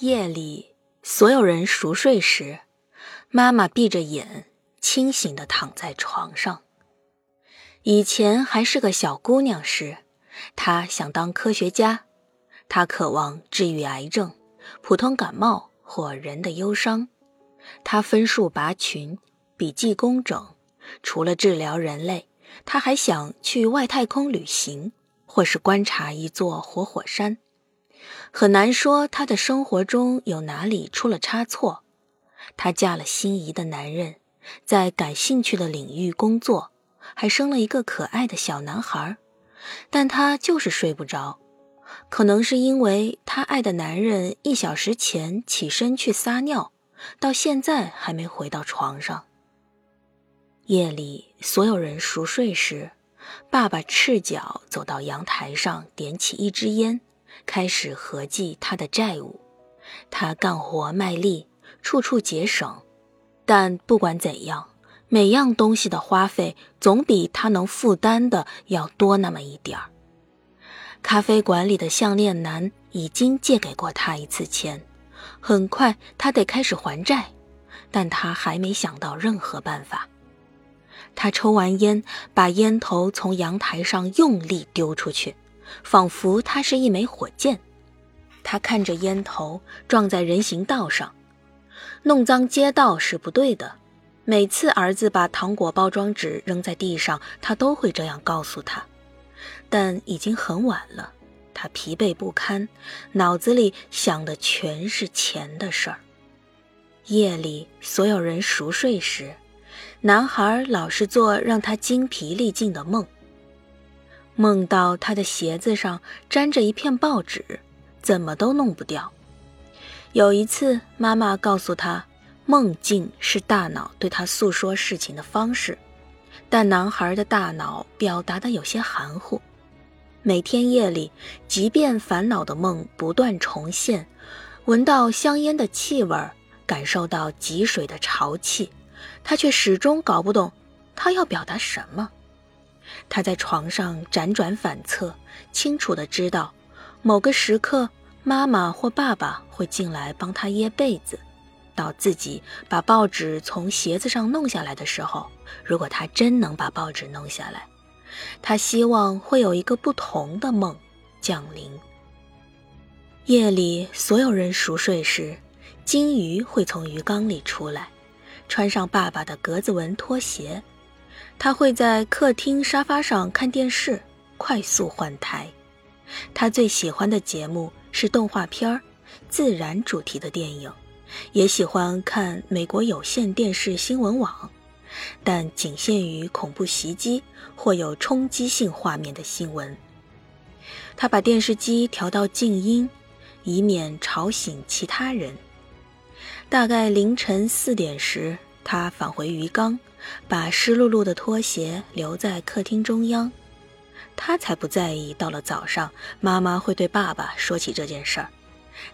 夜里，所有人熟睡时，妈妈闭着眼，清醒地躺在床上。以前还是个小姑娘时，她想当科学家，她渴望治愈癌症、普通感冒或人的忧伤。她分数拔群，笔记工整。除了治疗人类，她还想去外太空旅行，或是观察一座活火山。很难说她的生活中有哪里出了差错。她嫁了心仪的男人，在感兴趣的领域工作，还生了一个可爱的小男孩。但她就是睡不着，可能是因为她爱的男人一小时前起身去撒尿，到现在还没回到床上。夜里，所有人熟睡时，爸爸赤脚走到阳台上，点起一支烟。开始合计他的债务，他干活卖力，处处节省，但不管怎样，每样东西的花费总比他能负担的要多那么一点儿。咖啡馆里的项链男已经借给过他一次钱，很快他得开始还债，但他还没想到任何办法。他抽完烟，把烟头从阳台上用力丢出去。仿佛它是一枚火箭，他看着烟头撞在人行道上，弄脏街道是不对的。每次儿子把糖果包装纸扔在地上，他都会这样告诉他。但已经很晚了，他疲惫不堪，脑子里想的全是钱的事儿。夜里，所有人熟睡时，男孩老是做让他精疲力尽的梦。梦到他的鞋子上粘着一片报纸，怎么都弄不掉。有一次，妈妈告诉他，梦境是大脑对他诉说事情的方式，但男孩的大脑表达的有些含糊。每天夜里，即便烦恼的梦不断重现，闻到香烟的气味，感受到积水的潮气，他却始终搞不懂他要表达什么。他在床上辗转反侧，清楚的知道，某个时刻，妈妈或爸爸会进来帮他掖被子。到自己把报纸从鞋子上弄下来的时候，如果他真能把报纸弄下来，他希望会有一个不同的梦降临。夜里，所有人熟睡时，金鱼会从鱼缸里出来，穿上爸爸的格子纹拖鞋。他会在客厅沙发上看电视，快速换台。他最喜欢的节目是动画片儿、自然主题的电影，也喜欢看美国有线电视新闻网，但仅限于恐怖袭击或有冲击性画面的新闻。他把电视机调到静音，以免吵醒其他人。大概凌晨四点时。他返回鱼缸，把湿漉漉的拖鞋留在客厅中央。他才不在意，到了早上，妈妈会对爸爸说起这件事儿。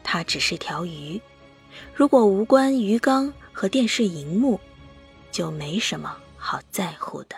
他只是条鱼，如果无关鱼缸和电视荧幕，就没什么好在乎的。